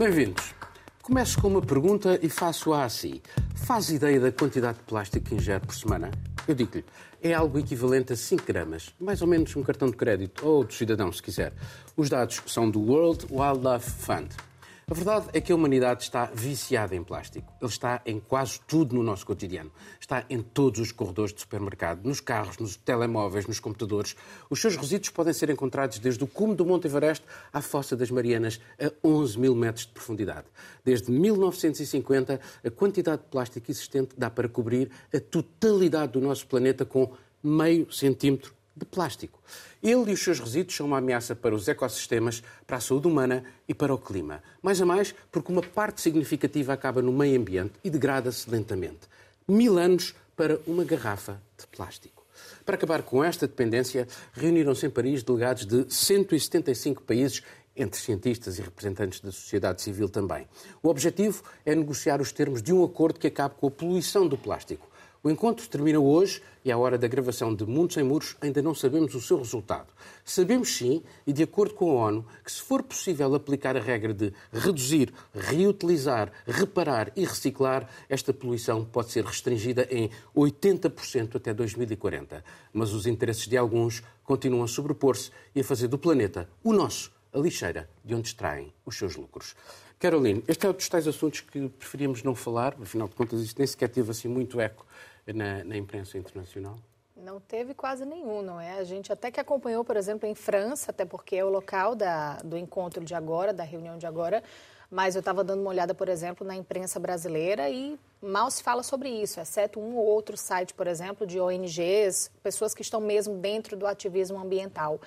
Bem-vindos. Começo com uma pergunta e faço-a assim. Faz ideia da quantidade de plástico que ingere por semana? Eu digo-lhe, é algo equivalente a 5 gramas, mais ou menos um cartão de crédito, ou do cidadão, se quiser. Os dados são do World Wildlife Fund. A verdade é que a humanidade está viciada em plástico. Ele está em quase tudo no nosso cotidiano. Está em todos os corredores de supermercado, nos carros, nos telemóveis, nos computadores. Os seus resíduos podem ser encontrados desde o cume do Monte Everest à Fossa das Marianas, a 11 mil metros de profundidade. Desde 1950, a quantidade de plástico existente dá para cobrir a totalidade do nosso planeta com meio centímetro de plástico. Ele e os seus resíduos são uma ameaça para os ecossistemas, para a saúde humana e para o clima. Mais a mais, porque uma parte significativa acaba no meio ambiente e degrada-se lentamente. Mil anos para uma garrafa de plástico. Para acabar com esta dependência, reuniram-se em Paris delegados de 175 países entre cientistas e representantes da sociedade civil também. O objetivo é negociar os termos de um acordo que acabe com a poluição do plástico. O encontro termina hoje e, à hora da gravação de Mundo Sem Muros, ainda não sabemos o seu resultado. Sabemos sim, e de acordo com a ONU, que se for possível aplicar a regra de reduzir, reutilizar, reparar e reciclar, esta poluição pode ser restringida em 80% até 2040. Mas os interesses de alguns continuam a sobrepor-se e a fazer do planeta, o nosso, a lixeira de onde extraem os seus lucros. Caroline, este é um dos tais assuntos que preferíamos não falar, afinal de contas isto nem sequer teve assim muito eco na, na imprensa internacional? Não teve quase nenhum, não é? A gente até que acompanhou, por exemplo, em França, até porque é o local da, do encontro de agora, da reunião de agora, mas eu estava dando uma olhada, por exemplo, na imprensa brasileira e mal se fala sobre isso, exceto um ou outro site, por exemplo, de ONGs, pessoas que estão mesmo dentro do ativismo ambiental.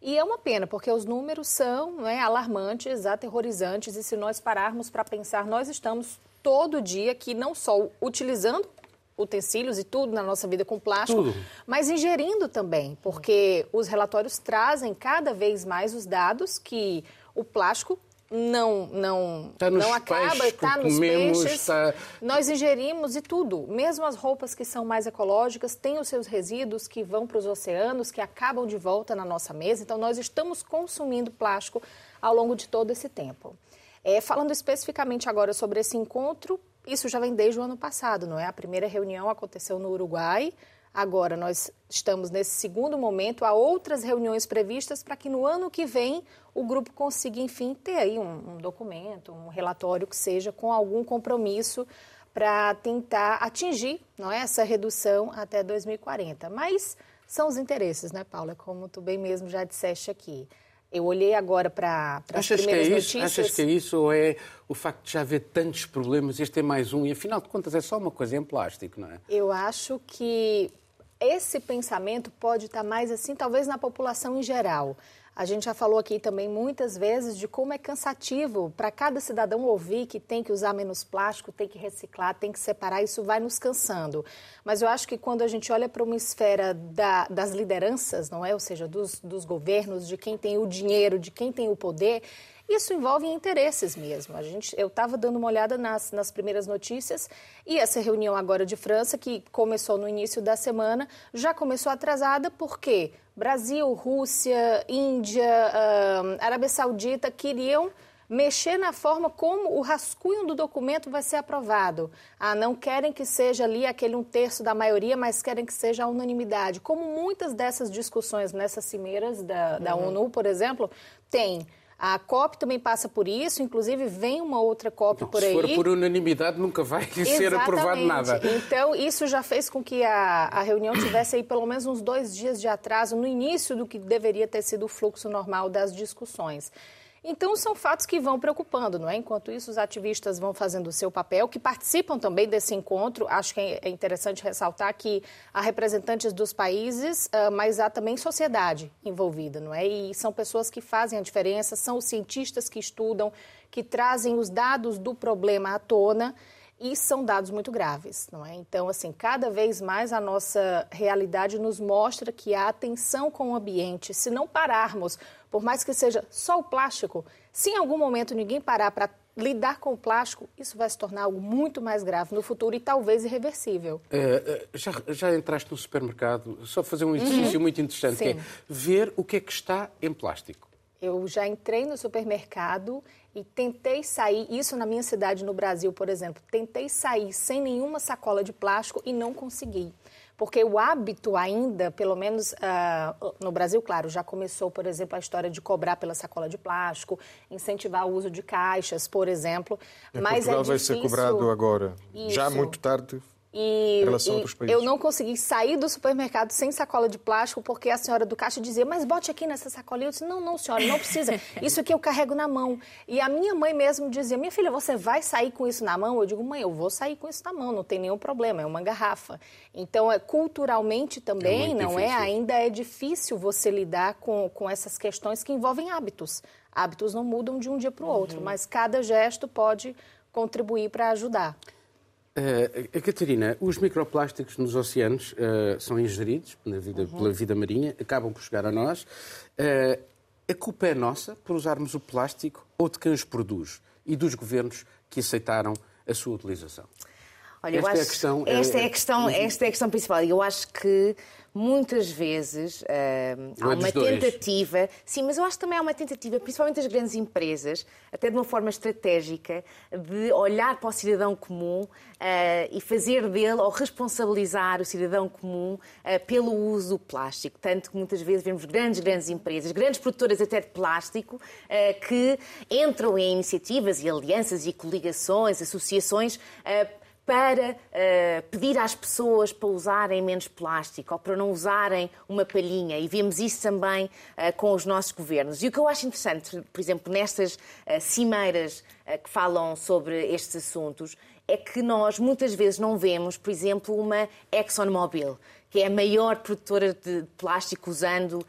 E é uma pena, porque os números são é, alarmantes, aterrorizantes, e se nós pararmos para pensar, nós estamos todo dia aqui não só utilizando utensílios e tudo na nossa vida com plástico, tudo. mas ingerindo também, porque os relatórios trazem cada vez mais os dados que o plástico não não tá não acaba, está nos comemos, peixes. Tá... Nós ingerimos e tudo, mesmo as roupas que são mais ecológicas têm os seus resíduos que vão para os oceanos, que acabam de volta na nossa mesa. Então nós estamos consumindo plástico ao longo de todo esse tempo. É, falando especificamente agora sobre esse encontro, isso já vem desde o ano passado, não é? A primeira reunião aconteceu no Uruguai. Agora nós estamos nesse segundo momento, há outras reuniões previstas para que no ano que vem o grupo consiga, enfim, ter aí um, um documento, um relatório que seja com algum compromisso para tentar atingir não é, essa redução até 2040. Mas são os interesses, né, Paula? Como tu bem mesmo já disseste aqui. Eu olhei agora para as primeiras que é isso? notícias. Achas que é isso ou é o facto de já haver tantos problemas, este é mais um e afinal de contas é só uma coisa em plástico, não é? Eu acho que esse pensamento pode estar mais assim, talvez na população em geral. A gente já falou aqui também muitas vezes de como é cansativo para cada cidadão ouvir que tem que usar menos plástico, tem que reciclar, tem que separar, isso vai nos cansando. Mas eu acho que quando a gente olha para uma esfera da, das lideranças, não é? Ou seja, dos, dos governos, de quem tem o dinheiro, de quem tem o poder, isso envolve interesses mesmo. A gente, eu estava dando uma olhada nas, nas primeiras notícias e essa reunião agora de França, que começou no início da semana, já começou atrasada porque Brasil, Rússia, Índia, uh, Arábia Saudita queriam mexer na forma como o rascunho do documento vai ser aprovado. Ah, não querem que seja ali aquele um terço da maioria, mas querem que seja a unanimidade. Como muitas dessas discussões nessas cimeiras da, da uhum. ONU, por exemplo, tem. A COP também passa por isso, inclusive vem uma outra COP não, por aí. Se for por unanimidade, nunca vai ser aprovado nada. Então, isso já fez com que a, a reunião tivesse aí pelo menos uns dois dias de atraso no início do que deveria ter sido o fluxo normal das discussões. Então, são fatos que vão preocupando, não é? Enquanto isso, os ativistas vão fazendo o seu papel, que participam também desse encontro. Acho que é interessante ressaltar que há representantes dos países, ah, mas há também sociedade envolvida, não é? E são pessoas que fazem a diferença, são os cientistas que estudam, que trazem os dados do problema à tona e são dados muito graves, não é? Então, assim, cada vez mais a nossa realidade nos mostra que a atenção com o ambiente, se não pararmos, por mais que seja só o plástico, se em algum momento ninguém parar para lidar com o plástico, isso vai se tornar algo muito mais grave no futuro e talvez irreversível. É, já, já entraste no supermercado, só fazer um exercício uhum. muito interessante, Sim. que é ver o que é que está em plástico. Eu já entrei no supermercado e tentei sair, isso na minha cidade no Brasil, por exemplo, tentei sair sem nenhuma sacola de plástico e não consegui. Porque o hábito ainda, pelo menos uh, no Brasil, claro, já começou, por exemplo, a história de cobrar pela sacola de plástico, incentivar o uso de caixas, por exemplo. Em mas Portugal é difícil... vai ser cobrado agora. Isso. Já muito tarde e, e. Eu não consegui sair do supermercado sem sacola de plástico porque a senhora do caixa dizia, mas bote aqui nessa sacola. E eu disse, não, não, senhora, não precisa. Isso aqui eu carrego na mão. E a minha mãe mesmo dizia, minha filha, você vai sair com isso na mão? Eu digo, mãe, eu vou sair com isso na mão, não tem nenhum problema, é uma garrafa. Então, é, culturalmente também, é não é? difícil. é? Ainda é difícil você lidar com, com essas questões que envolvem hábitos. Hábitos não mudam de um dia para o outro, uhum. mas cada gesto pode contribuir para ajudar. Uh, Catarina, os microplásticos nos oceanos uh, são ingeridos vida, uhum. pela vida marinha, acabam por chegar a nós. Uh, a culpa é nossa por usarmos o plástico ou de quem os produz e dos governos que aceitaram a sua utilização? Olha, esta, é a questão, esta é a questão, esta é a questão principal. Eu acho que muitas vezes uh, há uma tentativa, sim, mas eu acho que também há uma tentativa, principalmente das grandes empresas, até de uma forma estratégica, de olhar para o cidadão comum uh, e fazer dele ou responsabilizar o cidadão comum uh, pelo uso do plástico. Tanto que muitas vezes vemos grandes, grandes empresas, grandes produtoras até de plástico, que entram em iniciativas e alianças e coligações, associações para uh, pedir às pessoas para usarem menos plástico ou para não usarem uma palhinha. E vemos isso também uh, com os nossos governos. E o que eu acho interessante, por exemplo, nestas uh, cimeiras que falam sobre estes assuntos, é que nós muitas vezes não vemos, por exemplo, uma ExxonMobil, que é a maior produtora de plástico usando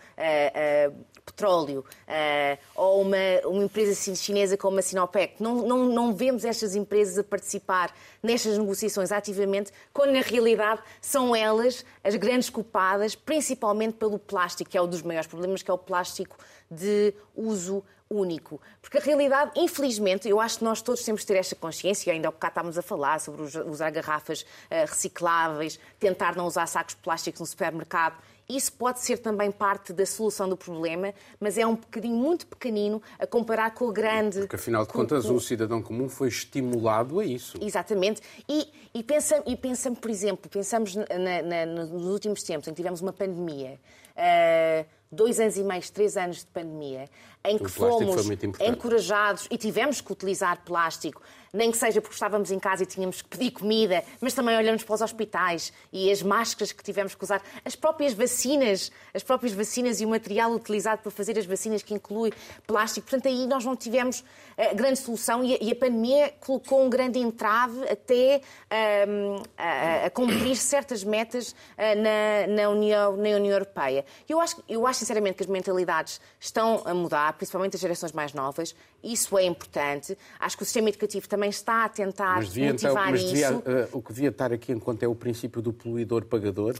petróleo, uh, ou uma, uma empresa chinesa como a Sinopec. Não, não, não vemos estas empresas a participar nestas negociações ativamente, quando na realidade são elas as grandes culpadas, principalmente pelo plástico, que é um dos maiores problemas, que é o plástico de uso único. Porque a realidade, infelizmente, eu acho que nós todos temos de ter esta consciência, ainda há bocado estávamos a falar sobre usar garrafas uh, recicláveis, tentar não usar sacos plásticos no supermercado. Isso pode ser também parte da solução do problema, mas é um bocadinho muito pequenino a comparar com o grande. Porque, afinal de contas, o cidadão comum foi estimulado a isso. Exatamente. E, e pensamos, e pensamos, por exemplo, pensamos na, na, nos últimos tempos em que tivemos uma pandemia. Uh, dois anos e meio, três anos de pandemia, em que fomos encorajados e tivemos que utilizar plástico nem que seja porque estávamos em casa e tínhamos que pedir comida, mas também olhamos para os hospitais e as máscaras que tivemos que usar, as próprias vacinas, as próprias vacinas e o material utilizado para fazer as vacinas que inclui plástico. Portanto, aí nós não tivemos uh, grande solução e a, e a, pandemia colocou um grande entrave até uh, a, a, cumprir certas metas uh, na, na, União, na União Europeia. Eu acho, eu acho sinceramente que as mentalidades estão a mudar, principalmente as gerações mais novas. Isso é importante. Acho que o sistema educativo também também está a tentar mas devia, motivar então, mas devia, isso. Uh, o que devia estar aqui enquanto é o princípio do poluidor-pagador.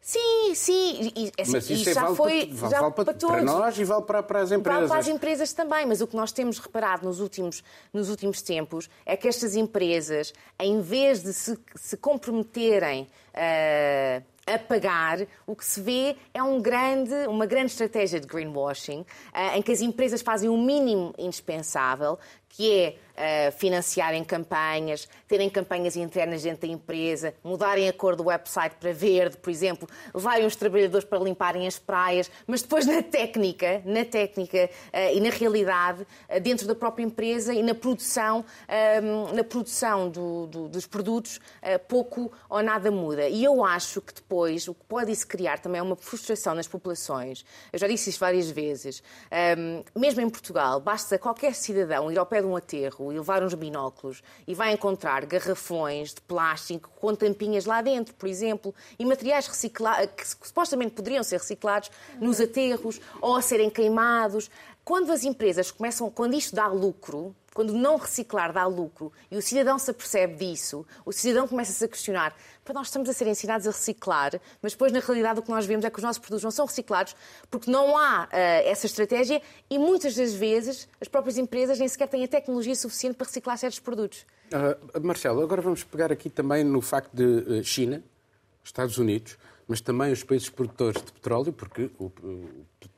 Sim, sim. E, assim, mas isso, é já vale foi para, já vale para, para, todos. para nós e vale para, para as empresas. Vale para as empresas também, mas o que nós temos reparado nos últimos, nos últimos tempos é que estas empresas, em vez de se, se comprometerem uh, a pagar, o que se vê é um grande, uma grande estratégia de greenwashing, uh, em que as empresas fazem o mínimo indispensável, que é uh, financiarem campanhas, terem campanhas internas dentro da empresa, mudarem a cor do website para verde, por exemplo, levarem os trabalhadores para limparem as praias, mas depois na técnica, na técnica uh, e na realidade, uh, dentro da própria empresa e na produção, na produção do, do, dos produtos, pouco ou nada muda. E eu acho que depois o que pode isso criar também é uma frustração nas populações. Eu já disse isso várias vezes. mesmo em Portugal, basta qualquer cidadão ir ao pé de um aterro e levar uns binóculos e vai encontrar garrafões de plástico com tampinhas lá dentro, por exemplo, e materiais que supostamente poderiam ser reciclados nos aterros ou a serem queimados. Quando as empresas começam, quando isto dá lucro, quando não reciclar dá lucro e o cidadão se apercebe disso, o cidadão começa-se a questionar: para nós estamos a ser ensinados a reciclar, mas depois na realidade o que nós vemos é que os nossos produtos não são reciclados porque não há uh, essa estratégia e muitas das vezes as próprias empresas nem sequer têm a tecnologia suficiente para reciclar certos produtos. Uh, Marcelo, agora vamos pegar aqui também no facto de uh, China Estados Unidos, mas também os países produtores de petróleo, porque o,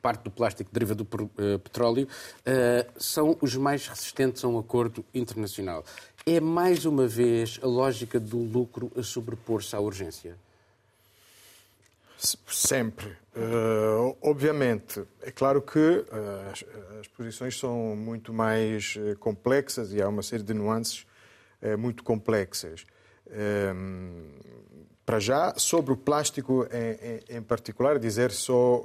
parte do plástico deriva do uh, petróleo, uh, são os mais resistentes a um acordo internacional. É mais uma vez a lógica do lucro a sobrepor-se à urgência? Sempre. Uh, obviamente, é claro que uh, as, as, posições são muito mais uh, complexas e há uma série de nuances muito complexas. Para já, sobre o plástico em, em, em particular, dizer só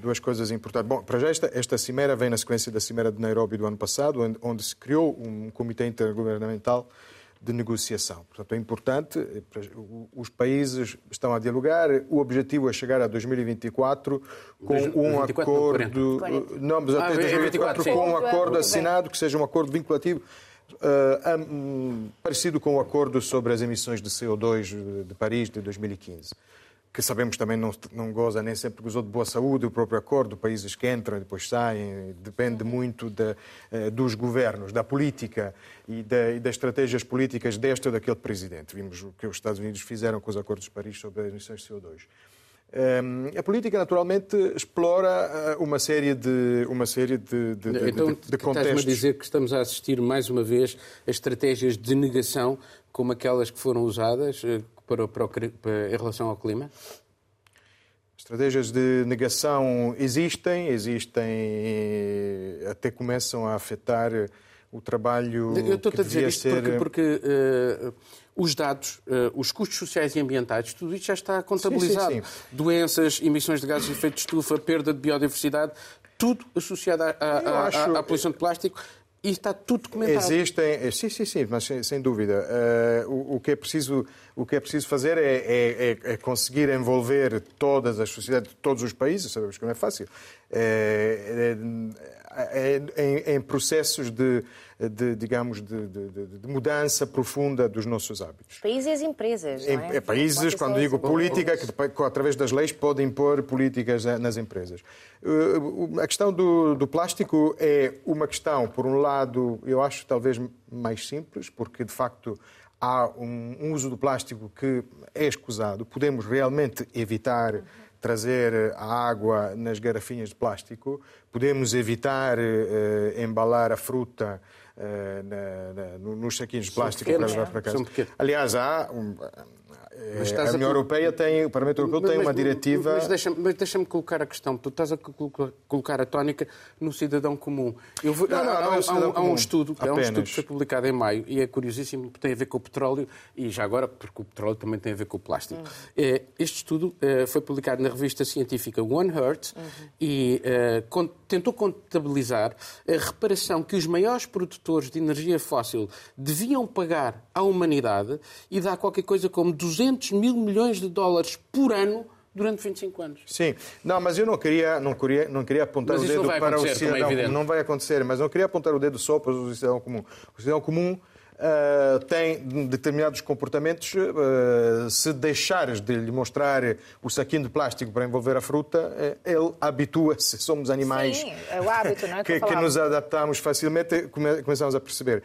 duas coisas importantes. Bom, para já, esta, esta cimeira vem na sequência da cimeira de Nairobi do ano passado, onde, onde se criou um comitê intergovernamental de negociação. Portanto, é importante, os países estão a dialogar, o objetivo é chegar a 2024 com um acordo... Não, mas até 2024 ah, com um acordo assinado, que seja um acordo vinculativo, uh, parecido com o acordo sobre as emissões de CO2 de Paris de 2015 que sabemos também não, não goza, nem sempre gozou de boa saúde, o próprio acordo, países que entram e depois saem, depende muito de, eh, dos governos, da política e, e, das estratégias políticas deste ou daquele presidente. Vimos o que os Estados Unidos fizeram com os acordos de Paris sobre as emissões de CO2. Ehm, a política, naturalmente, explora eh, uma série de, uma série de, de, então, de, de contextos. Estás-me a dizer que estamos a assistir, mais uma vez, a estratégias de negação como aquelas que foram usadas eh, para, para, para, em relação ao clima? Estratégias de negação existem, existem, até começam a afetar o trabalho Eu estou a dizer isto ser... porque, porque uh, os dados, uh, os custos sociais e ambientais, tudo isto já está contabilizado. Sim, sim, sim. Doenças, emissões de gases de efeito de estufa, perda de biodiversidade, tudo associado à, à, acho... à, à poluição de plástico e está tudo documentado. Existem, eh, sim, sim, sim, mas sem, sem dúvida. Uh, o, o, que é preciso, o que é preciso fazer é, é, é, é conseguir envolver todas as sociedades, todos os países, sabemos que não é fácil, é, em, em, processos de, de digamos, de, de, de, mudança profunda dos nossos hábitos. Países e as empresas, não é? é países, quando digo política, que através das leis podem impor políticas nas empresas. Uh, a questão do, do plástico é uma questão, por um lado, eu acho talvez mais simples, porque de facto há um, um uso do plástico que é escusado. Podemos realmente evitar trazer a água nas garrafinhas de plástico, podemos evitar uh, embalar a fruta uh, na, na, nos saquinhos de plástico para levar para casa. Aliás, há um, a União a... Europeia tem, o Parlamento Europeu mas, tem uma diretiva. Mas deixa-me deixa colocar a questão. Tu estás a colocar a tónica no cidadão comum. Eu vou, não, não, há, não é há, há, um estudo, há um estudo que foi publicado em maio e é curiosíssimo, tem a ver com o petróleo e já agora, porque o petróleo também tem a ver com o plástico. Uhum. Este estudo eh, foi publicado na revista científica One Hertz uhum. e uh, tentou contabilizar a reparação que os maiores produtores de energia fóssil deviam pagar à humanidade e dá qualquer coisa como 200 mil milhões de dólares por ano durante 25 anos. Sim, não, mas eu não queria, não queria, não queria apontar o dedo para o cidadão comum. Não vai acontecer, mas não queria apontar o dedo só para o cidadão comum. O cidadão comum Uh, tem determinados comportamentos. Uh, se deixares de lhe mostrar o saquinho de plástico para envolver a fruta, uh, ele habitua-se. Somos animais Sim, é o hábito, não é? que, que nos adaptamos facilmente. Come, começamos a perceber.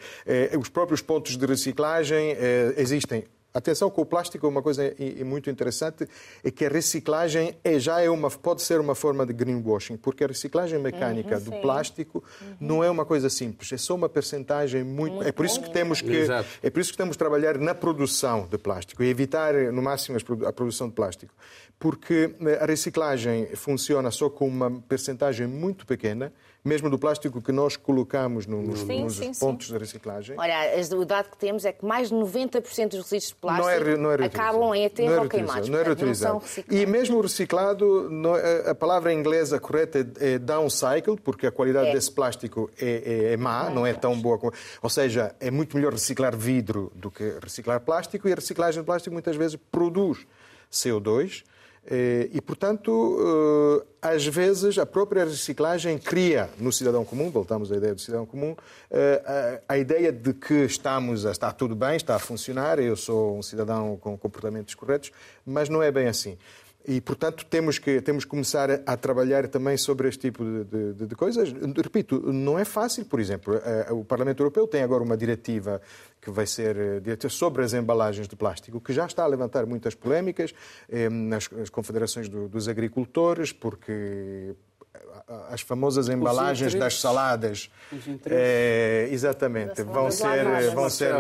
os próprios pontos de reciclagem existem Atenção com o plástico, uma coisa muito interessante é que a reciclagem é, já é uma, pode ser uma forma de greenwashing, porque a reciclagem mecânica uhum, do plástico uhum. não é uma coisa simples, é só uma percentagem muito, muito é por isso que temos que Exato. é por isso que temos que trabalhar na produção de plástico e evitar no máximo a produção de plástico, porque eh, a reciclagem funciona só com uma percentagem muito pequena mesmo do plástico que nós colocamos nos, sim, nos sim, pontos sim. de reciclagem. Olha, o dado que temos é que mais de 90% dos resíduos de plástico não é, não é acabam em aterro é ou queimados. Não é reutilizado. E mesmo o reciclado, a palavra inglesa correta é, é downcycle, porque a qualidade é. desse plástico é, é, é má, não é tão boa. Como... Ou seja, é muito melhor reciclar vidro do que reciclar plástico, e a reciclagem de plástico muitas vezes produz CO2 eh, e, portanto, eh, às vezes a própria reciclagem cria no cidadão comum, voltamos à ideia do cidadão comum, eh, a ideia de que estamos, está tudo bem, está a funcionar, eu sou um cidadão com comportamentos corretos, mas não é bem assim. E, portanto, temos que, temos que começar a, a trabalhar também sobre este tipo de, de, de, coisas. Repito, não é fácil, por exemplo, o Parlamento Europeu tem agora uma diretiva que vai ser eh, sobre as embalagens de plástico, que já está a levantar muitas polémicas eh, nas confederações dos agricultores, porque as famosas embalagens das saladas, é, exatamente, vão ser, vão ser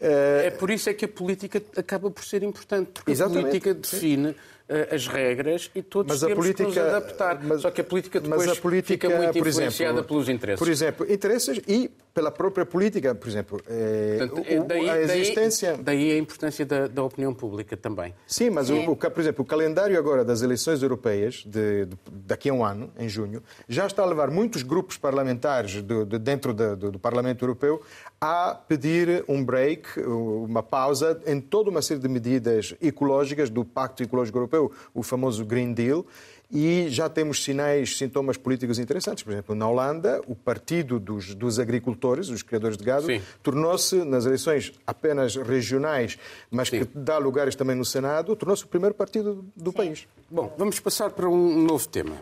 é, é, por isso é que a política acaba por ser importante, porque a política define sim as regras e todos mas temos política, que nos adaptar. Mas, Só que a política depois a política, fica muito influenciada exemplo, pelos interesses. Por exemplo, interesses e pela própria política, por exemplo. É, Portanto, o, daí, a existência... Daí, daí a importância da, da, opinião pública também. Sim, mas, o, o, por exemplo, o calendário agora das eleições europeias, de, de, daqui a um ano, em junho, já está a levar muitos grupos parlamentares do, de, dentro do, do Parlamento Europeu a pedir um break, uma pausa em toda uma série de medidas ecológicas do Pacto Ecológico Europeu, o famoso Green Deal, e já temos sinais, sintomas políticos interessantes. Por exemplo, na Holanda, o Partido dos, dos Agricultores, os criadores de gado, tornou-se, nas eleições apenas regionais, mas Sim. que dá lugares também no Senado, tornou-se o primeiro partido do Sim. país. Bom, vamos passar para um novo tema.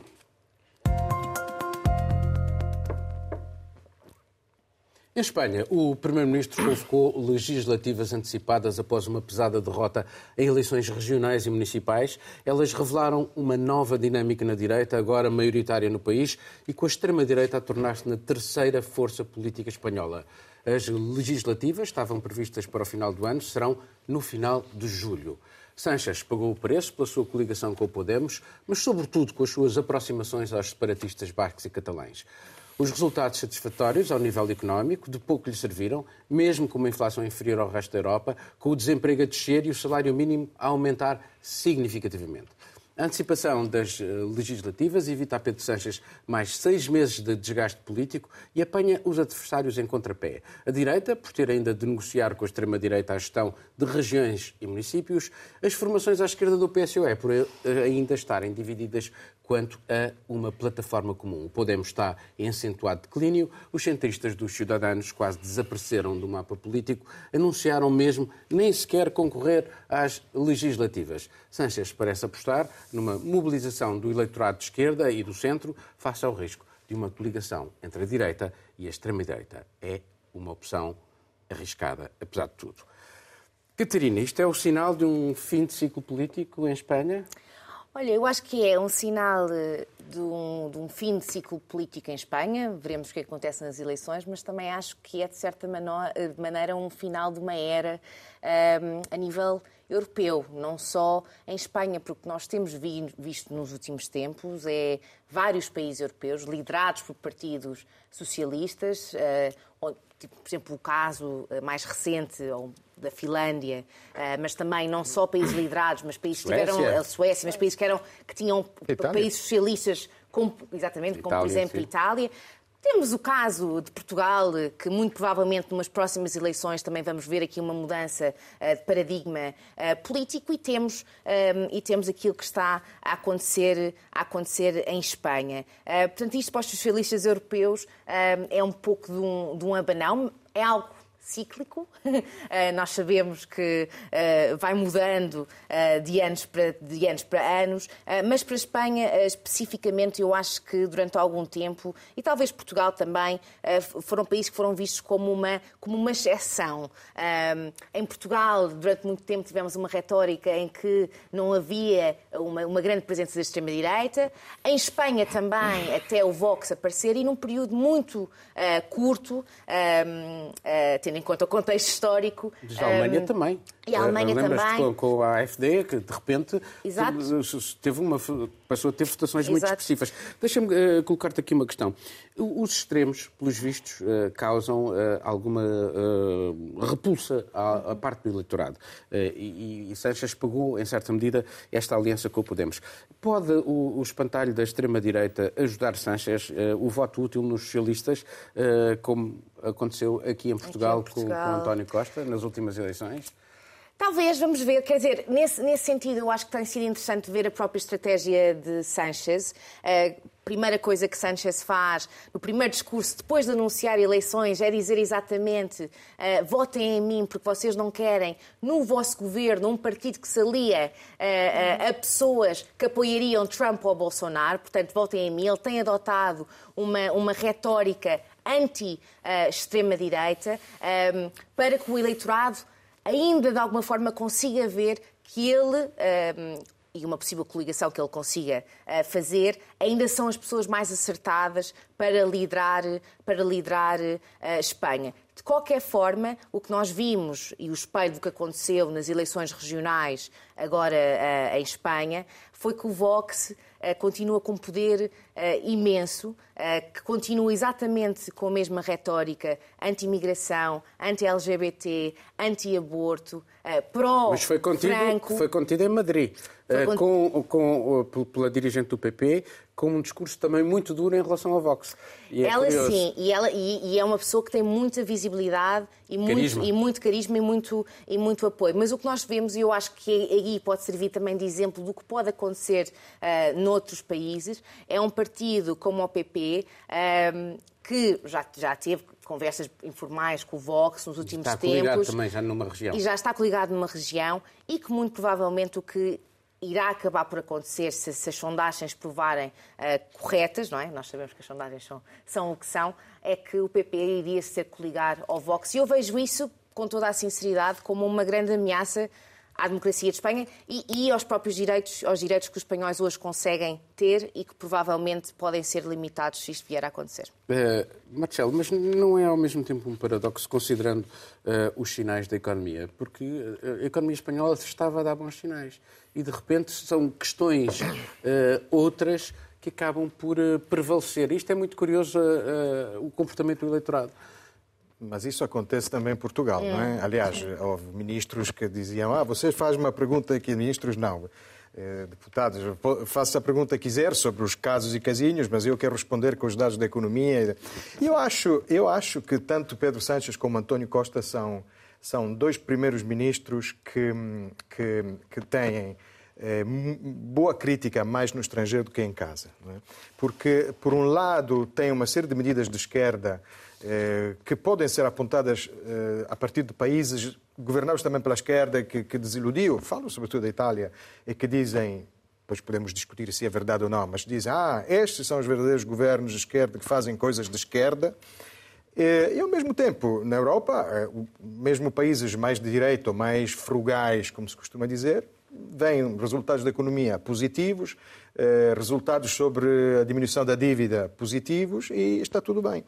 Em Espanha, o Primeiro-Ministro convocou legislativas antecipadas após uma pesada derrota em eleições regionais e municipais. Elas revelaram uma nova dinâmica na direita, agora maioritária no país, e com a extrema-direita a tornar-se na terceira força política espanhola. As legislativas estavam previstas para o final do ano, serão no final de julho. Sanches pagou o preço pela sua coligação com o Podemos, mas sobretudo com as suas aproximações aos separatistas bascos e catalães. Os resultados satisfatórios ao nível económico de pouco lhe serviram, mesmo com uma inflação inferior ao resto da Europa, com o desemprego a descer e o salário mínimo a aumentar significativamente. A antecipação das eh, legislativas evita a Pedro Sanches mais seis meses de desgaste político e apanha os adversários em contrapé. A direita, por ter ainda de negociar com a extrema-direita a gestão de regiões e municípios, as formações à esquerda do PSOE, por eh, ainda estarem divididas quanto a uma plataforma comum. O Podemos está em acentuado declínio, os centristas dos Cidadãos quase desapareceram do mapa político, anunciaram mesmo nem sequer concorrer às legislativas. Sanchez parece apostar numa mobilização do eleitorado de esquerda e do centro face ao risco de uma coligação entre a direita e a extrema-direita. É uma opção arriscada, apesar de tudo. Catarina, isto é o sinal de um fim de ciclo político em Espanha? Olha, eu acho que é um sinal eh, de um, de um, fim de ciclo político em Espanha, veremos o que acontece nas eleições, mas também acho que é, de certa eh, maneira, um final de uma era um, ehm, a nível europeu, não só em Espanha, porque nós temos visto nos últimos tempos é vários países europeus liderados por partidos socialistas, uh, por exemplo, o caso mais recente, da Finlândia, eh, mas também não só países liderados, mas países que tiveram a Suécia, mas países que, eram, que tinham Itália. países socialistas, como, exatamente, como Itália, por exemplo sim. Itália. Temos o caso de Portugal, que muito provavelmente numas próximas eleições também vamos ver aqui uma mudança uh, de paradigma uh, político e temos, um, e temos aquilo que está a acontecer, a acontecer em Espanha. Uh, portanto, isto para os socialistas europeus é um pouco de um, de um abanão, é algo cíclico. Eh, nós sabemos que uh, vai mudando uh, de, anos para, de anos para anos, mas para a Espanha especificamente eu acho que durante algum tempo, e talvez Portugal também, foram países que foram vistos como uma, como uma exceção. em Portugal, durante muito tempo, tivemos uma retórica em que não havia uma, uma grande presença da extrema-direita. Em Espanha também, até o Vox aparecer, e num período muito curto, tendo em conta o contexto histórico. Diz a Alemanha um, também. E a Alemanha também. Com, com a AFD, que de repente Exato. teve uma, passou a ter votações Exato. muito específicas. Deixa-me uh, colocar-te aqui uma questão. Os extremos, pelos vistos, uh, causam uh, alguma repulsa à, à, parte do eleitorado. E, e Sanchez pagou, em certa medida, esta aliança com o Podemos. Pode o, o espantalho da extrema-direita ajudar Sanchez, o voto útil nos socialistas, como aconteceu aqui em Portugal, aqui em Portugal. Com, com António Costa, nas últimas eleições? Talvez, vamos ver. Quer dizer, nesse, nesse sentido, eu acho que tem sido interessante ver a própria estratégia de Sanchez. Uh, primeira coisa que Sanchez faz, no primeiro discurso, depois de anunciar eleições, é dizer exatamente uh, votem em mim porque vocês não querem no vosso governo um partido que se alia uh, uh, a pessoas que apoiariam Trump ou Bolsonaro, portanto votem em mim. Ele tem adotado uma, uma retórica anti-extrema-direita um, para que o eleitorado ainda de alguma forma consiga ver que ele um, e uma possível coligação que ele consiga uh, fazer, ainda são as pessoas mais acertadas para liderar, para liderar uh, Espanha. De qualquer forma, o que nós vimos e o espelho do que aconteceu nas eleições regionais agora uh, em Espanha foi que o Vox continua com um poder imenso, que continua exatamente com a mesma retórica anti-imigração, anti-LGBT, anti-aborto, pró-Franco. Mas foi contido, foi contido em Madrid. Eh, com, com, pela dirigente do PP, com um discurso também muito duro em relação ao Vox. É ela curioso. sim, e, ela, e, e, é uma pessoa que tem muita visibilidade e muito, e muito carisma e muito, e muito apoio. Mas o que nós vemos, e eu acho que aí pode servir também de exemplo do que pode acontecer uh, noutros países, é um partido como o PP, uh, eh, que já, já teve conversas informais com o Vox nos últimos está tempos. Está também já numa região. E já está coligado numa região e que muito provavelmente o que irá acabar por acontecer se, se as sondagens provarem uh, corretas, não é? Nós sabemos que as sondagens são, são o que são, é que o PP iria ser coligar ao Vox. E eu vejo isso, com toda a sinceridade, como uma grande ameaça à democracia de Espanha e, e, aos próprios direitos, aos direitos que os espanhóis hoje conseguem ter e que provavelmente podem ser limitados se isto vier a acontecer. Uh, Marcelo, mas não é ao mesmo tempo um paradoxo considerando uh, os sinais da economia? Porque a economia espanhola estava a dar bons sinais e de repente são questões uh, outras que acabam por prevalecer. Isto é muito curioso, o comportamento do eleitorado. Mas isso acontece também em Portugal, é. não é? Aliás, houve ministros que diziam: ah, você faz uma pergunta aqui, ministros não. Eh, deputados, faça a pergunta que quiser sobre os casos e casinhos, mas eu quero responder com os dados da economia. Eu acho, eu acho que tanto Pedro Sanches como António Costa são, são dois primeiros ministros que, que, que têm é, boa crítica mais no estrangeiro do que em casa. É? Porque, por um lado, tem uma série de medidas de esquerda eh, que podem ser apontadas eh, a partir de países governados também pela esquerda que, que desiludiu, falo sobretudo da Itália, e que dizem, depois podemos discutir se é verdade ou não, mas dizem, ah, estes são os verdadeiros governos de esquerda que fazem coisas de esquerda. E, ao mesmo tempo, na Europa, eh, mesmo países mais de direita ou mais frugais, como se costuma dizer, vêm resultados da economia positivos, eh, resultados sobre a diminuição da dívida positivos e está tudo bem.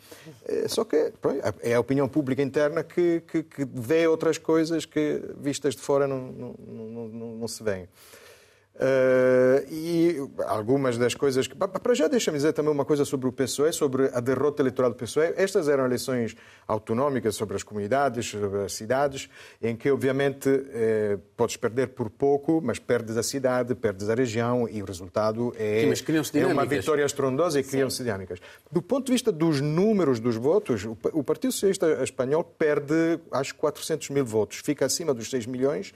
Eh, só que é a opinião pública interna que, que, que vê outras coisas que, vistas de fora, não, não, não, não se veem. Uh, e algumas das coisas que. Para já, deixa-me dizer também uma coisa sobre o PSOE, sobre a derrota eleitoral do PSOE. Estas eram eleições autonómicas sobre as comunidades, sobre as cidades, em que, obviamente, eh, podes perder por pouco, mas perdes a cidade, perdes a região e o resultado é, Sim, é uma vitória estrondosa e criam-se dinâmicas. Do ponto de vista dos números dos votos, o Partido Socialista Espanhol perde, acho, 400 mil votos, fica acima dos 6 milhões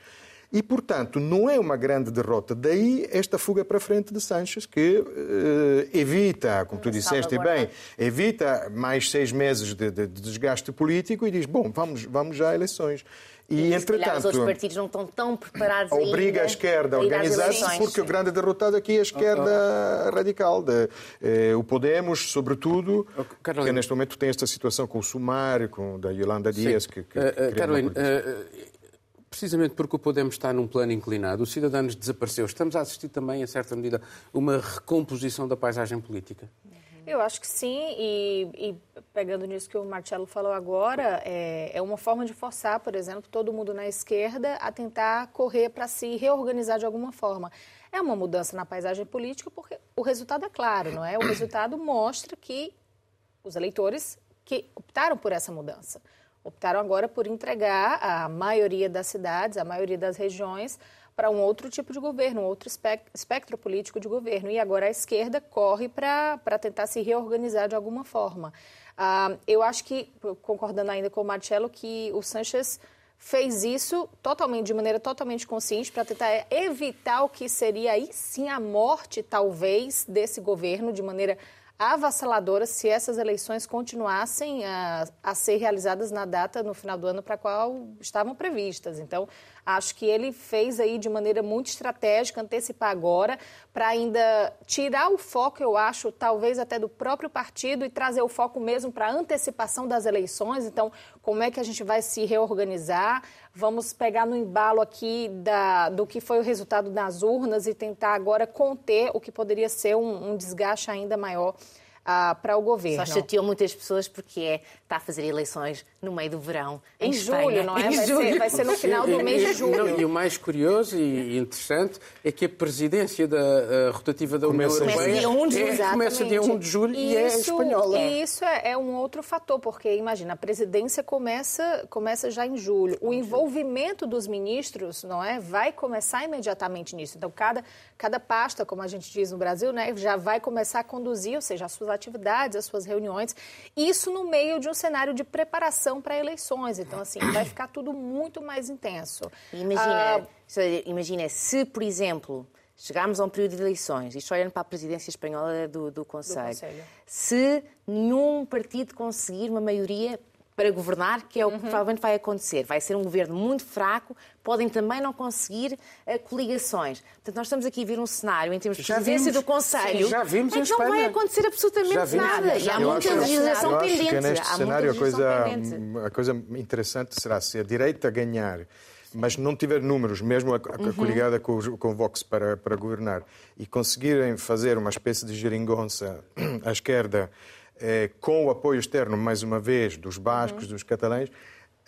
e, portanto, não é uma grande derrota. Daí esta fuga para frente de Sanches, que eh, evita, como tu disseste bem, evita mais seis meses de, de, de, desgaste político e diz, bom, vamos, vamos já a eleições. E, e entretanto, os outros partidos não estão tão preparados Obriga a esquerda a organizar-se, porque o grande derrotado aqui é a esquerda oh, oh. radical. De, eh, o Podemos, sobretudo, oh, que neste momento tem esta situação com o Sumário, com da Yolanda Dias. Que, que, uh, uh, Carolina, uh, Precisamente porque o Podemos está num plano inclinado, os cidadãos desapareceu. Estamos a assistir também, em certa medida, uma recomposição da paisagem política? Eu acho que sim, e, e, pegando nisso que o Marcelo falou agora, é, é, uma forma de forçar, por exemplo, todo mundo na esquerda a tentar correr para se reorganizar de alguma forma. É uma mudança na paisagem política porque o resultado é claro, não é? O resultado mostra que os eleitores que optaram por essa mudança optaram agora por entregar a maioria das cidades, a maioria das regiões, para um outro tipo de governo, um outro espectro político de governo. E agora a esquerda corre para tentar se reorganizar de alguma forma. Ah, eu acho que, concordando ainda com o Marcelo, que o Sanches fez isso totalmente de maneira totalmente consciente para tentar evitar o que seria aí sim a morte talvez desse governo de maneira avassaladora se essas eleições continuassem a, a ser realizadas na data no final do ano para qual estavam previstas. Então, Acho que ele fez aí de maneira muito estratégica antecipar agora para ainda tirar o foco, eu acho, talvez até do próprio partido e trazer o foco mesmo para a antecipação das eleições. Então, como é que a gente vai se reorganizar? Vamos pegar no embalo aqui da, do que foi o resultado das urnas e tentar agora conter o que poderia ser um, um desgaste ainda maior ah, para o governo. Só chateou muitas pessoas porque é, está a fazer eleições no meio do verão. Em, em julho, não é? Vai ser, vai, ser, no final do mês de julho. e o mais curioso e interessante é que a presidência da rotativa da União Europeia começa dia 1 de julho, é, começa dia 1 de julho e, e é espanhola. E isso é, é, um outro fator, porque imagina, a presidência começa, começa já em julho. O envolvimento dos ministros, não é, vai começar imediatamente nisso. Então, cada, cada pasta, como a gente diz no Brasil, né, já vai começar a conduzir, ou seja, as suas atividades, as suas reuniões. Isso no meio de um cenário de preparação para eleições. Então, assim, vai ficar tudo muito mais intenso. Imagina, ah, imagina se, por exemplo, chegarmos a um período de eleições, isto olhando para a presidência espanhola do, do, Conselho, do Conselho, se nenhum partido conseguir uma maioria para governar, que é o que uhum. provavelmente vai acontecer. Vai ser um governo muito fraco, podem também não conseguir uh, coligações. Portanto, nós estamos aqui a ver um cenário em termos de presidência do Conselho sim, já vimos em que não vai acontecer absolutamente nada. E há muita legislação pendente. Que neste cenário a coisa, a coisa interessante será se a direita ganhar mas não tiver números, mesmo a, a uhum. coligada com, com o Vox para, para governar, e conseguirem fazer uma espécie de geringonça à esquerda eh, com o apoio externo, mais uma vez, dos bascos, uhum. dos catalães,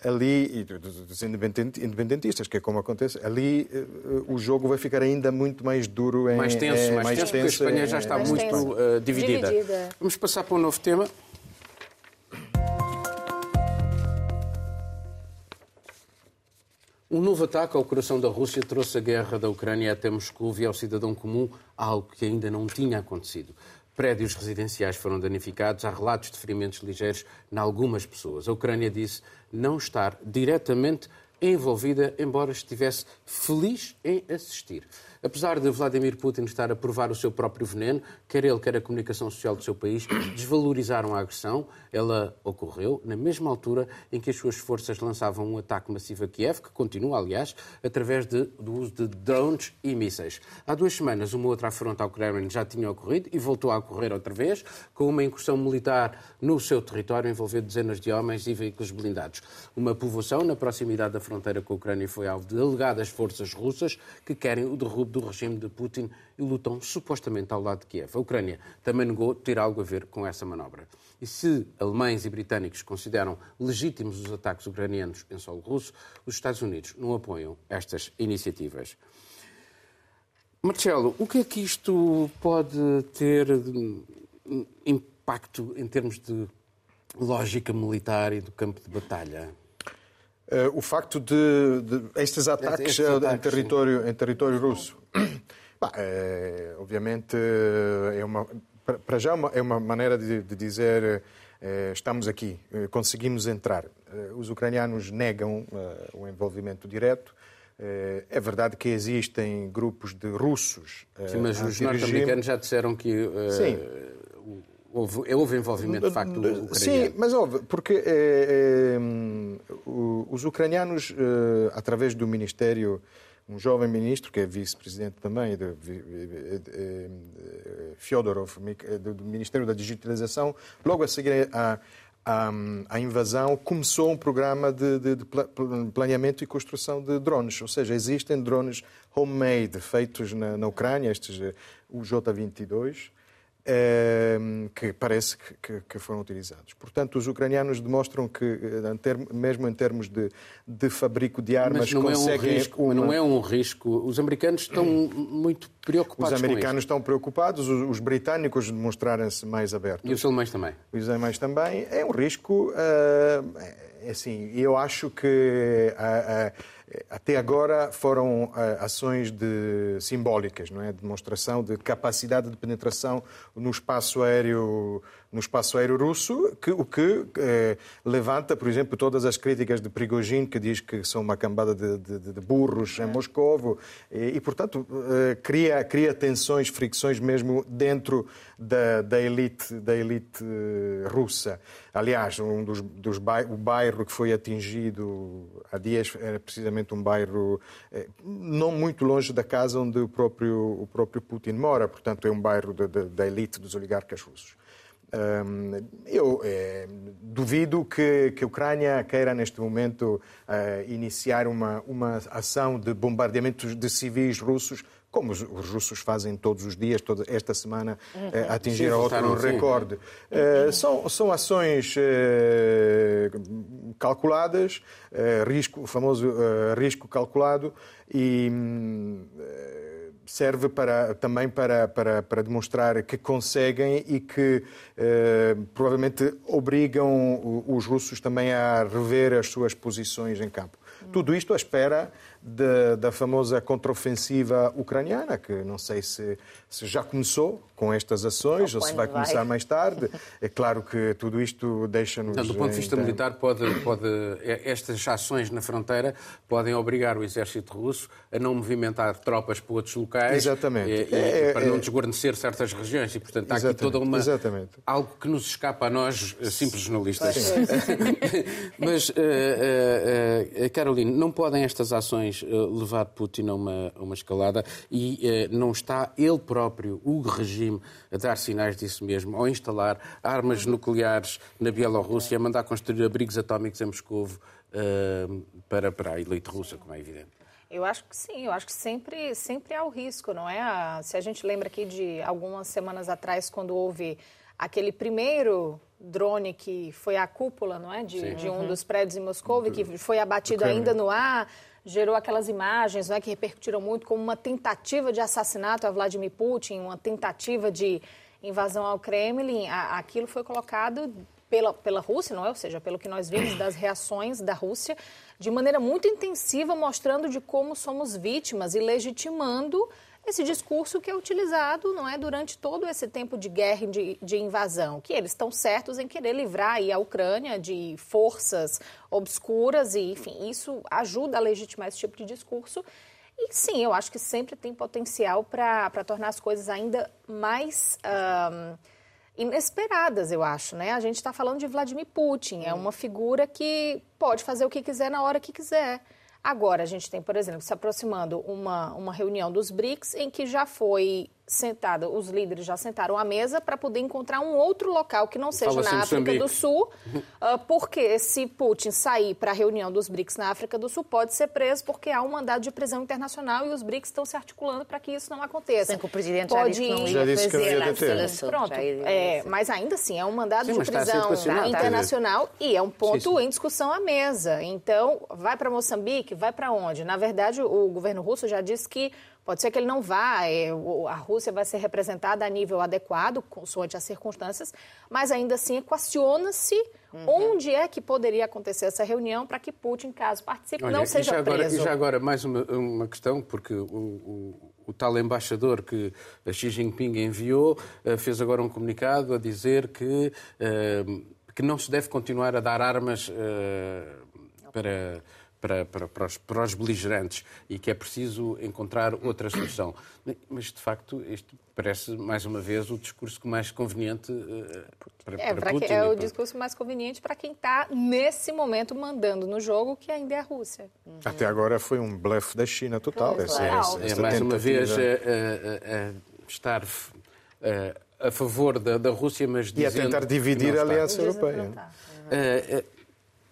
ali, e dos independentistas, que é como acontece, ali eh, o jogo vai ficar ainda muito mais duro. Em, mais tenso, é, mais, mais tenso, tenso, porque a Espanha já está muito uh, dividida. dividida. Vamos passar para um novo tema. Um novo ataque ao coração da Rússia trouxe a guerra da Ucrânia até Moscou e ao cidadão comum, algo que ainda não tinha acontecido. Prédios residenciais foram danificados, há relatos de ferimentos ligeiros em algumas pessoas. A Ucrânia disse não estar diretamente envolvida, embora estivesse feliz em assistir. Apesar de Vladimir Putin estar a provar o seu próprio veneno, quer ele, quer a comunicação social do seu país desvalorizaram a agressão. Ela ocorreu na mesma altura em que as suas forças lançavam um ataque massivo a Kiev, que continua, aliás, através de, do uso de drones e mísseis. Há duas semanas, uma outra afronta ao Kremlin já tinha ocorrido e voltou a ocorrer outra vez, com uma incursão militar no seu território, envolvendo dezenas de homens e veículos blindados. Uma povoação na proximidade da fronteira com a Ucrânia foi alvo de alegadas forças russas que querem o derrubo do regime de Putin e lutam supostamente ao lado de Kiev. A Ucrânia também negou ter algo a ver com essa manobra. E se alemães e britânicos consideram legítimos os ataques ucranianos em solo russo, os Estados Unidos não apoiam estas iniciativas. Marcelo, o que é que isto pode ter impacto em termos de lógica militar e do campo de batalha? Uh, o facto de, de estes ataques, estes ataques em, território, em território russo, bah, é, obviamente, é uma, para já é uma maneira de, de dizer é, estamos aqui, conseguimos entrar. Os ucranianos negam o envolvimento direto. É verdade que existem grupos de russos. Sim, mas os norte-americanos já disseram que Sim. Houve, houve envolvimento, de facto, ucraniano. Sim, mas houve, porque é, é, os ucranianos, é, através do Ministério, um jovem ministro, que é vice-presidente também, de, Fyodorov, do Ministério da Digitalização, logo a seguir a, a, a invasão, começou um programa de, de, de, planeamento e construção de drones. Ou seja, existem drones homemade, feitos na, na Ucrânia, estes, o J-22, Ehm, que parece que, foram utilizados. Portanto, os ucranianos demonstram que, eh, mesmo em termos de, de fabrico de armas, conseguem... É um risco, uma... não é um risco. Os americanos estão muito preocupados Os americanos estão preocupados, os, os britânicos demonstrarem-se mais abertos. E os alemães também. Os alemães também. É um risco... Uh, assim, eu acho que... Uh, uh, até agora foram ações de, simbólicas, não é? Demonstração de capacidade de penetração no espaço aéreo no espaço aéreo russo, que, o que eh, levanta, por exemplo, todas as críticas de Prigogine, que diz que são uma cambada de, de, de burros em Moscou, e, e portanto, eh, cria, cria tensões, fricções mesmo dentro da, da elite, da elite eh, russa. Aliás, um dos, dos bairro, o bairro que foi atingido há dias era precisamente um bairro eh, não muito longe da casa onde o próprio, o próprio Putin mora, portanto, é um bairro da, da elite dos oligarcas russos. Eu é, duvido que, que a Ucrânia queira, neste momento, uh, iniciar uma, uma ação de bombardeamentos de civis russos, como os, os russos fazem todos os dias, toda esta semana, uhum. uh, atingir sim, outro recorde. Uh, são, são ações calculadas, risco, o famoso risco calculado, e serve para, também para, para, para, demonstrar que conseguem e que eh, provavelmente obrigam os russos também a rever as suas posições em campo. Tudo isto à espera de, da famosa contraofensiva ucraniana, que não sei se, se já começou com estas ações ou, ou se vai, vai, começar mais tarde. É claro que tudo isto deixa-nos. do ponto de vista então... militar, pode, pode, estas ações na fronteira podem obrigar o exército russo a não movimentar tropas para outros locais Exatamente. E, e, é, para é, não desguarnecer certas regiões. E, portanto, há aqui toda uma. Exatamente. algo que nos escapa a nós, simples jornalistas. Mas, uh, uh, uh, Caroline, não podem estas ações levar Putin a uma, a uma escalada e não está ele próprio, o regime, a dar sinais disso mesmo, ao instalar armas nucleares na Bielorrússia, a mandar construir abrigos atómicos em Moscou para, para a elite russa, como é evidente. Eu acho que sim, eu acho que sempre, sempre há o risco, não é? Se a gente lembra aqui de algumas semanas atrás, quando houve aquele primeiro drone que foi à cúpula, não é, de, de um uhum. dos prédios em Moscou, e que foi abatido ainda no ar, gerou aquelas imagens, não é, que repercutiram muito como uma tentativa de assassinato a Vladimir Putin, uma tentativa de invasão ao Kremlin. aquilo foi colocado pela, pela Rússia, não é? Ou seja, pelo que nós vimos das reações da Rússia, de maneira muito intensiva, mostrando de como somos vítimas e legitimando esse discurso que é utilizado não é durante todo esse tempo de guerra e de, de, invasão, que eles estão certos em querer livrar a Ucrânia de forças obscuras e, enfim, isso ajuda a legitimar esse tipo de discurso. E sim, eu acho que sempre tem potencial para tornar as coisas ainda mais um, inesperadas, eu acho, né? A gente está falando de Vladimir Putin, é uma figura que pode fazer o que quiser na hora que quiser. Agora, a gente tem, por exemplo, se aproximando uma, uma reunião dos BRICS em que já foi sentada, os líderes já sentaram à mesa para poder encontrar um outro local que não seja na África do Sul, uh, porque se Putin sair para a reunião dos BRICS na África do Sul, pode ser preso porque há um mandado de prisão internacional e os BRICS estão se articulando para que isso não aconteça. Sim, que o presidente pode já disse que não ia já disse fazer Pronto, é, mas ainda assim é um mandado Sim, de prisão internacional e é um ponto Sim. em discussão à mesa. Então, vai para Moçambique, vai para onde? Na verdade, o governo russo já disse que Pode ser que ele não vá, é, a Rússia vai ser representada a nível adequado, consoante as circunstâncias, mas ainda assim equaciona-se uhum. onde é que poderia acontecer essa reunião para que Putin, caso participe, Olha, não seja e agora, preso. E já agora, mais uma, uma questão, porque o, o, o, tal embaixador que Xi Jinping enviou eh, fez agora um comunicado a dizer que, eh, que não se deve continuar a dar armas eh, para para, para, para, os, para os beligerantes e que é preciso encontrar outra solução. Mas, de facto, isto parece, mais uma vez, o discurso mais conveniente uh, para, é, para Putin. É o discurso mais conveniente para quem está, nesse momento, mandando no jogo, que ainda é a Rússia. Uhum. Até agora foi um blefe da China total. Essa, essa, essa é, mais uma vez, uh, uh, estar a favor da, da Rússia, mas dizendo... E a tentar dividir a Aliança Europeia.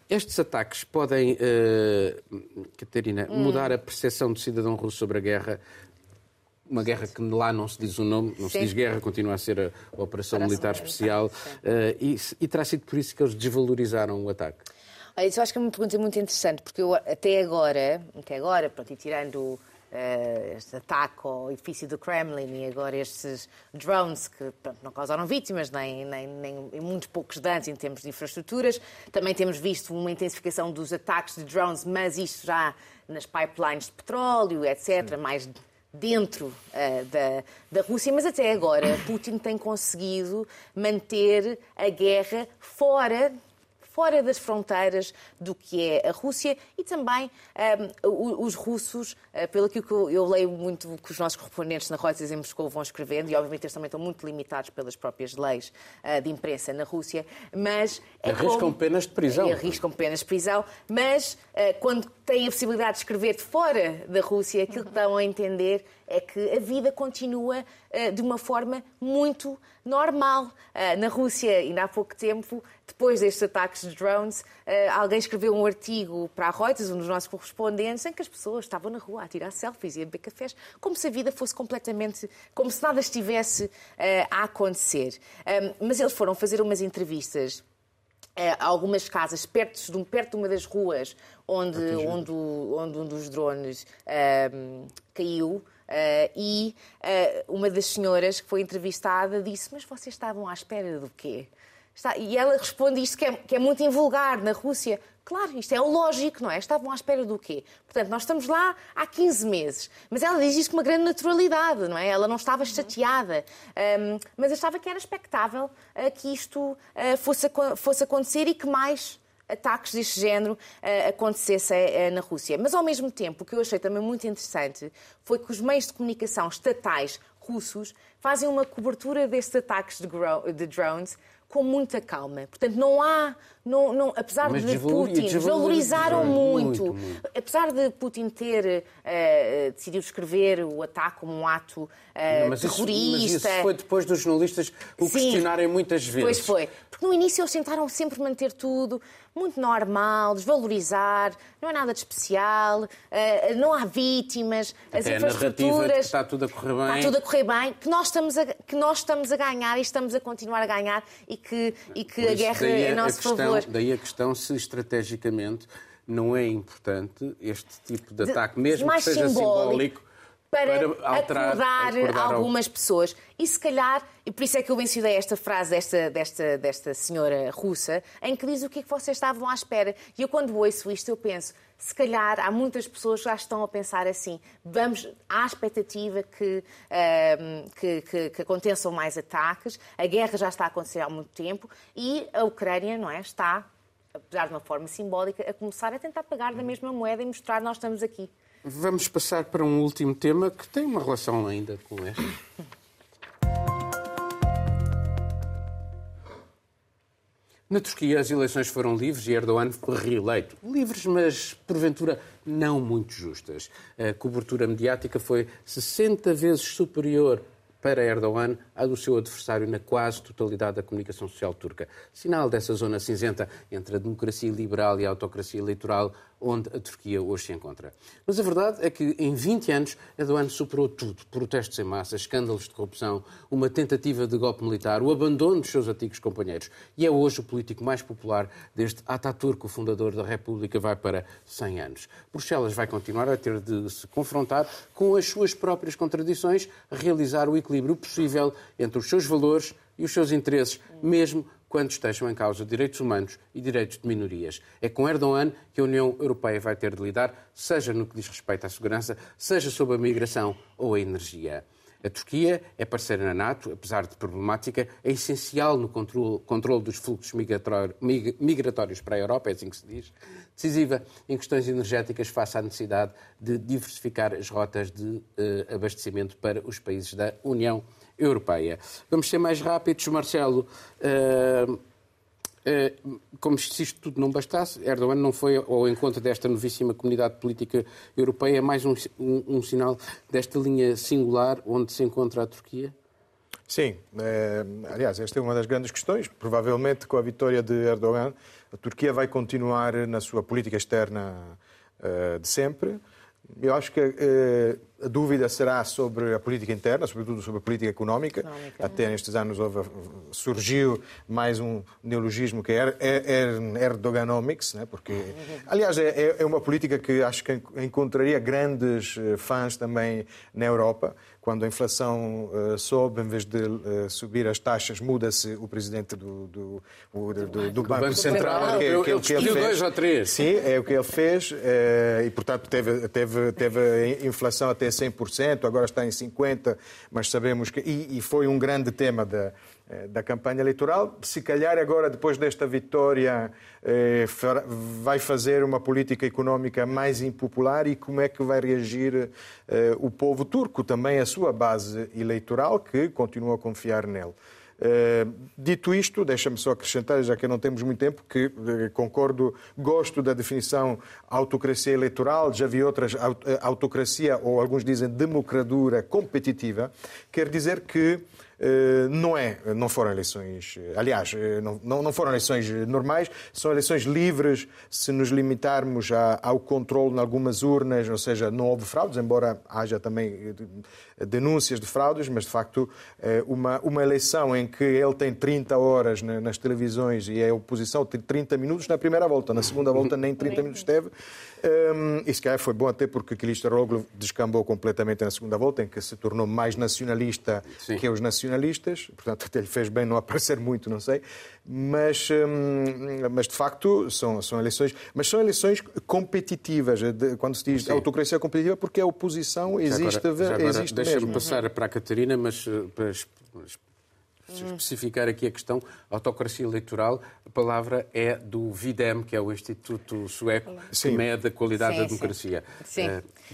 Estes ataques podem, uh, Catarina, hum. mudar a percepção do cidadão russo sobre a guerra uma guerra que lá não se diz o nome, não Sim. se diz guerra, continua a ser a, a Operação Militar Especial. Uh, e, e terá sido por isso que eles desvalorizaram o ataque? Olha, isso eu acho que é uma pergunta muito interessante, porque eu até agora, até agora, pronto, e tirando este ataque ao edifício do Kremlin e agora estes drones que pronto, não causaram vítimas, nem, nem, nem em muitos poucos danos em termos de infraestruturas. Também temos visto uma intensificação dos ataques de drones, mas isto já nas pipelines de petróleo, etc., Sim. mais dentro uh, da, da Rússia, mas até agora Putin tem conseguido manter a guerra fora fora das fronteiras do que é a Rússia e também um, os russos, uh, pelo que eu, leio muito que os nossos correspondentes na Reuters em Moscou vão escrevendo, e obviamente eles também estão muito limitados pelas próprias leis uh, de imprensa na Rússia, mas... É arriscam como... penas de prisão. Arriscam penas de prisão, mas uh, quando têm a possibilidade de escrever de fora da Rússia, aquilo que estão a entender é que a vida continua uh, de uma forma muito normal. Uh, na Rússia, ainda há pouco tempo, depois destes ataques de drones, uh, alguém escreveu um artigo para a Reuters, um dos nossos correspondentes, em que as pessoas estavam na rua a tirar selfies e a beber cafés, como se a vida fosse completamente. como se nada estivesse a acontecer. mas eles foram fazer umas entrevistas a algumas casas perto de, perto de uma das ruas onde, onde, onde um dos drones caiu. Uh, e uh, uma das senhoras que foi entrevistada disse: Mas vocês estavam à espera do quê? Está... E ela responde isto que é, que é muito invulgar na Rússia. Claro, isto é lógico, não é? Estavam à espera do quê? Portanto, nós estamos lá há 15 meses. Mas ela diz isto com uma grande naturalidade, não é? Ela não estava chateada. Um, mas achava que era expectável uh, que isto fosse, fosse acontecer e que mais ataques deste género uh, acontecessem uh, na Rússia. Mas, ao mesmo tempo, o que eu achei também muito interessante foi que os meios de comunicação estatais russos fazem uma cobertura destes ataques de, de drones com muita calma. Portanto, não há, não, não, apesar Mas de Putin, desvalorizaram muito. Muito, muito. Apesar de Putin ter uh, decidido escrever o ataque como um ato uh, não, mas terrorista. Isso, mas isso foi depois dos jornalistas o Sim, questionarem muitas vezes. Pois foi. Porque no início eles tentaram sempre manter tudo muito normal, desvalorizar, não é nada de especial, uh, não há vítimas, as Até infraestruturas. A está tudo a correr bem. Está tudo a correr bem, que nós estamos a, que nós estamos a ganhar e estamos a continuar a ganhar e que, e que a guerra é a nosso questão, favor. Daí a questão se estrategicamente não é importante este tipo de ataque, mesmo que seja simbólico, simbólico para, para alterar, acordar, acordar algumas pessoas. E se calhar, e por isso é que eu mencionei esta frase desta, desta, desta senhora russa, em que diz o que é que vocês estavam à espera. E eu, quando ouço isto, eu penso, se calhar há muitas pessoas que já estão a pensar assim, vamos, há expectativa que, uh, que, que, que, aconteçam mais ataques, a guerra já está a acontecer há muito tempo e a Ucrânia, não é, está, apesar de uma forma simbólica, a começar a tentar pagar da mesma moeda e mostrar nós estamos aqui. Vamos passar para um último tema que tem uma relação ainda com este. Na Turquia, as eleições foram livres e Erdogan foi reeleito. Livres, mas porventura não muito justas. A cobertura mediática foi 60 vezes superior para Erdogan à do seu adversário na quase totalidade da comunicação social turca. Sinal dessa zona cinzenta entre a democracia liberal e a autocracia eleitoral onde a Turquia hoje se encontra. Mas a verdade é que em 20 anos Erdogan superou tudo. Protestos em massa, escândalos de corrupção, uma tentativa de golpe militar, o abandono dos seus antigos companheiros. E é hoje o político mais popular desde Ataturk, o fundador da República, vai para 100 anos. Bruxelas vai continuar a ter de se confrontar com as suas próprias contradições, realizar o equilíbrio possível entre os seus valores e os seus interesses, mesmo quando estejam em causa direitos humanos e direitos de minorias. É com Erdogan que a União Europeia vai ter de lidar, seja no que diz respeito à segurança, seja sobre a migração ou a energia. A Turquia é parceira na NATO, apesar de problemática, é essencial no controle, dos fluxos migratórios para a Europa, é assim que se diz, decisiva em questões energéticas face à necessidade de diversificar as rotas de uh, abastecimento para os países da União. Vamos ser mais rápidos, Marcelo. Uh, como se isto tudo não bastasse, Erdogan não foi ao encontro desta novíssima comunidade política europeia, mais um, um, um sinal desta linha singular onde se encontra a Turquia? Sim, é, aliás, esta é uma das grandes questões. Provavelmente, com a vitória de Erdogan, a Turquia vai continuar na sua política externa uh, de sempre. Eu acho que uh, a dúvida será sobre a política interna, sobretudo sobre a política económica. económica. Até nestes anos houve, surgiu mais um neologismo que é, é, é Erdoganomics, né? porque, aliás, é, é uma política que acho que encontraria grandes eh, fãs também na Europa. Quando a inflação uh, sobe, em vez de uh, subir as taxas, muda-se o presidente do, do, do, do, do Banco, Banco Central. Que, eu, que, eu que ele fez. dois ou três. Sim, é o que ele fez. Uh, e, portanto, teve, teve, teve a inflação até 100%, agora está em 50%, mas sabemos que... E, e foi um grande tema da eh, da campanha eleitoral. Se calhar agora, depois desta vitória, eh, vai fazer uma política económica mais impopular e como é que vai reagir eh, o povo turco, também a sua base eleitoral, que continua a confiar nele. dito isto, deixa-me só acrescentar, já que não temos muito tempo, que concordo, gosto da definição autocracia eleitoral, já vi outras, autocracia, ou alguns dizem democradura competitiva, quer dizer que eh, não é, não foram eleições, eh, aliás, eh, não, não foram eleições normais, são eleições livres se nos limitarmos ao controle em algumas urnas, ou seja, não houve fraudes, embora haja também denúncias de fraudes, mas de facto uma, uma eleição em que ele tem 30 horas nas televisões e a oposição tem 30 minutos na primeira volta, na segunda volta nem 30 minutos teve, um, e se calhar foi bom até porque Kılıçdaroğlu descambou completamente na segunda volta, em que se tornou mais nacionalista Sim. que os nacionalistas, portanto até lhe fez bem não aparecer muito, não sei, mas, um, mas de facto são, são eleições, mas são eleições competitivas, de, quando se diz Sim. autocracia competitiva, porque a oposição existe, já agora, já agora existe Deixa-me passar para a Catarina, mas eh, para especificar aqui a questão autocracia eleitoral, a palavra é do VIDEM, que é o Instituto Sueco sim. que mede a qualidade sim, da democracia. Sim.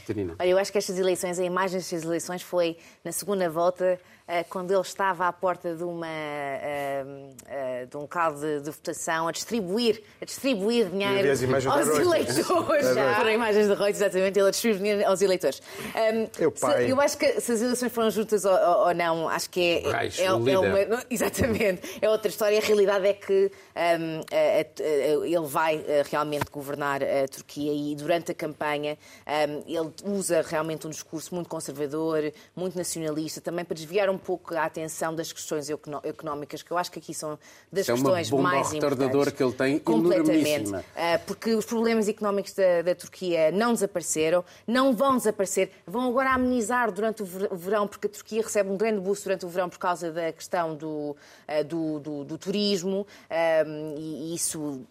sim. Uh, eu acho que estas eleições, a imagem destas eleições foi na segunda volta eh, quando ele estava à porta de, uma, eh, eh, de um local de, de votação a distribuir, a distribuir dinheiro aos eleitores. Foram imagens de Reuters, exatamente, ele a distribuir dinheiro aos eleitores. eu, pai. eu acho que se as eleições foram juntas ou, ou não, acho que é, Reis, é, é uma. Exatamente, é outra história. A realidade é que ele vai realmente governar a Turquia e durante a campanha ele usa realmente um discurso muito conservador, muito nacionalista, também para desviar um pouco a atenção das questões económicas, que eu acho que aqui são das é questões mais importantes. que ele tem completamente, ah, porque os problemas económicos da, da, Turquia não desapareceram, não vão desaparecer, vão agora amenizar durante o verão, porque a Turquia recebe um grande boost durante o verão por causa da questão do, ah, do, do, do turismo ah, e isso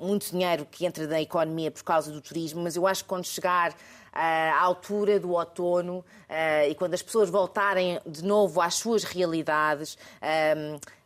muito dinheiro que entra da economia por causa do turismo, mas eu acho que quando chegar à altura do outono e quando as pessoas voltarem de novo às suas realidades,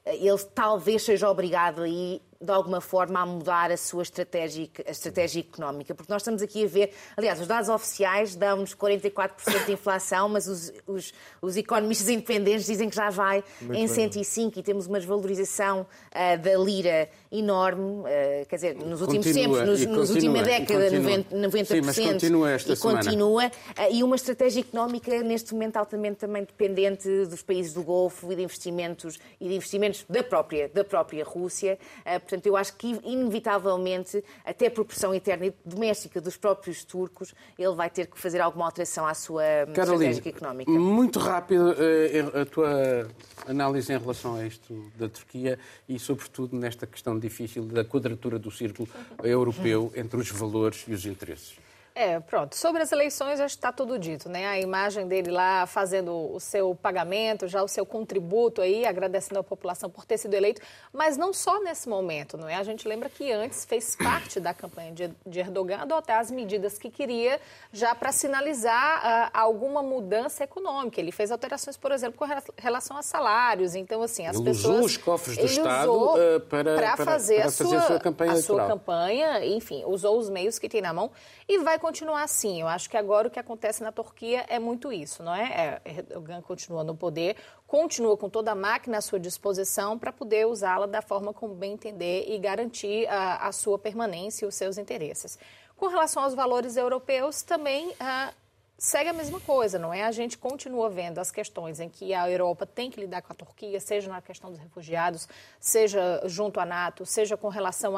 ele talvez seja obrigado aí de alguma forma a mudar a sua estratégia, a estratégia económica, porque nós estamos aqui a ver, aliás, os dados oficiais dão-nos 44% de inflação, mas os, os, os, economistas independentes dizem que já vai Muito em 105 bem. e temos uma desvalorização uh, da lira enorme, uh, quer dizer, nos últimos continua, tempos, nos, nos última década, 90%, 90% Sim, mas continua esta e semana. continua, uh, e uma estratégia económica neste momento altamente também dependente dos países do Golfo e de investimentos e de investimentos da própria da própria Rússia. Portanto, eu acho que, inevitavelmente, até por pressão interna e doméstica dos próprios turcos, ele vai ter que fazer alguma alteração à sua Caroline, estratégia económica. Muito rápido eh, a tua análise em relação a isto da Turquia e, sobretudo, nesta questão difícil da quadratura do círculo europeu entre os valores e os interesses. É, pronto. Sobre as eleições, acho que está tudo dito, né? A imagem dele lá fazendo o seu pagamento, já o seu contributo aí, agradecendo a população por ter sido eleito, mas não só nesse momento, não é? A gente lembra que antes fez parte da campanha de Erdogan adotar as medidas que queria já para sinalizar uh, alguma mudança econômica. Ele fez alterações, por exemplo, com relação a salários. Então, assim, as ele pessoas... usou os cofres do Estado uh, para, para, fazer, para, a, sua, a sua campanha a eleitoral. sua campanha, enfim, usou os meios que tem na mão e vai continuar assim. Eu acho que agora o que acontece na Turquia é muito isso, não é? é Erdogan continua no poder, continua com toda a máquina à sua disposição para poder usá-la da forma como bem entender e garantir a, a, sua permanência e os seus interesses. Com relação aos valores europeus, também. Uh, segue a mesma coisa, não é? A gente continua vendo as questões em que a Europa tem que lidar com a Turquia, seja na questão dos refugiados, seja junto à NATO, seja com relação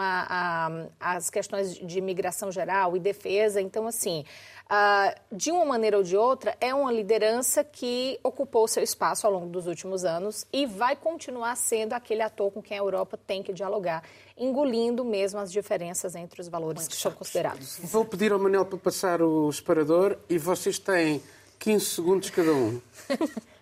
às questões de imigração geral e defesa. Então, assim, uh, de uma maneira ou de outra, é uma liderança que ocupou seu espaço ao longo dos últimos anos e vai continuar sendo aquele ator com quem a Europa tem que dialogar, engolindo mesmo as diferenças entre os valores Muito que são considerados. Vou pedir ao Manel para passar o separador e vocês têm 15 segundos cada um.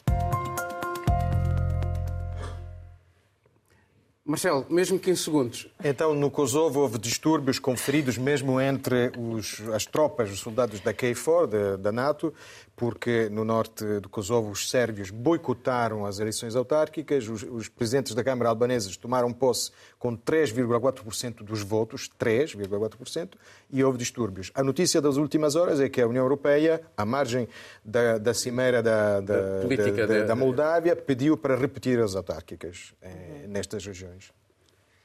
Marcelo, mesmo 15 segundos. Então, no Kosovo houve distúrbios conferidos mesmo entre os, as tropas, os soldados da KFOR, da, da NATO, porque no norte do Kosovo os sérvios boicotaram as eleições autárquicas, os, os presidentes da Câmara albaneses tomaram posse com 3,4% dos votos, 3,4%, e houve distúrbios. A notícia das últimas horas é que a União Europeia, à margem da, da cimeira da, da, da, da, da Moldávia, pediu para repetir as autárquicas eh, nestas regiões.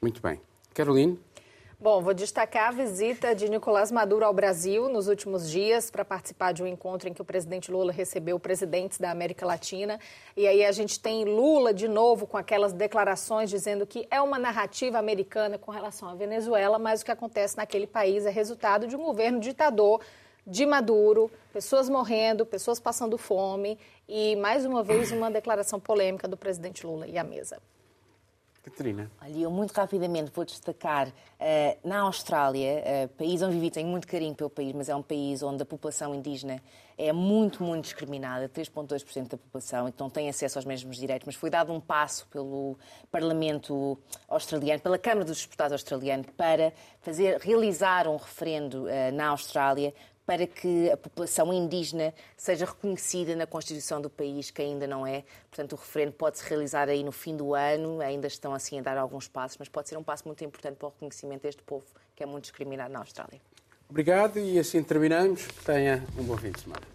Muito bem. Caroline? Bom, vou destacar a visita de Nicolás Maduro ao Brasil nos últimos dias para participar de um encontro em que o presidente Lula recebeu presidentes da América Latina. E aí a gente tem Lula de novo com aquelas declarações dizendo que é uma narrativa americana com relação à Venezuela, mas o que acontece naquele país é resultado de um governo ditador de Maduro, pessoas morrendo, pessoas passando fome e, mais uma vez, uma declaração polêmica do presidente Lula e a mesa. Catarina. Olha, eu muito rapidamente vou destacar uh, na Austrália, uh, país onde vivi, tenho muito carinho pelo país, mas é um país onde a população indígena é muito, muito discriminada, 3,2% da população, então tem acesso aos mesmos direitos, mas foi dado um passo pelo Parlamento australiano, pela Câmara dos Deputados australiano, para fazer, realizar um referendo uh, na Austrália para que a população indígena seja reconhecida na Constituição do país, que ainda não é. Portanto, o referendo pode-se realizar aí no fim do ano, ainda estão assim a dar alguns passos, mas pode ser um passo muito importante para o reconhecimento deste povo, que é muito discriminado na Austrália. Obrigado e assim terminamos. Tenha um bom fim de semana.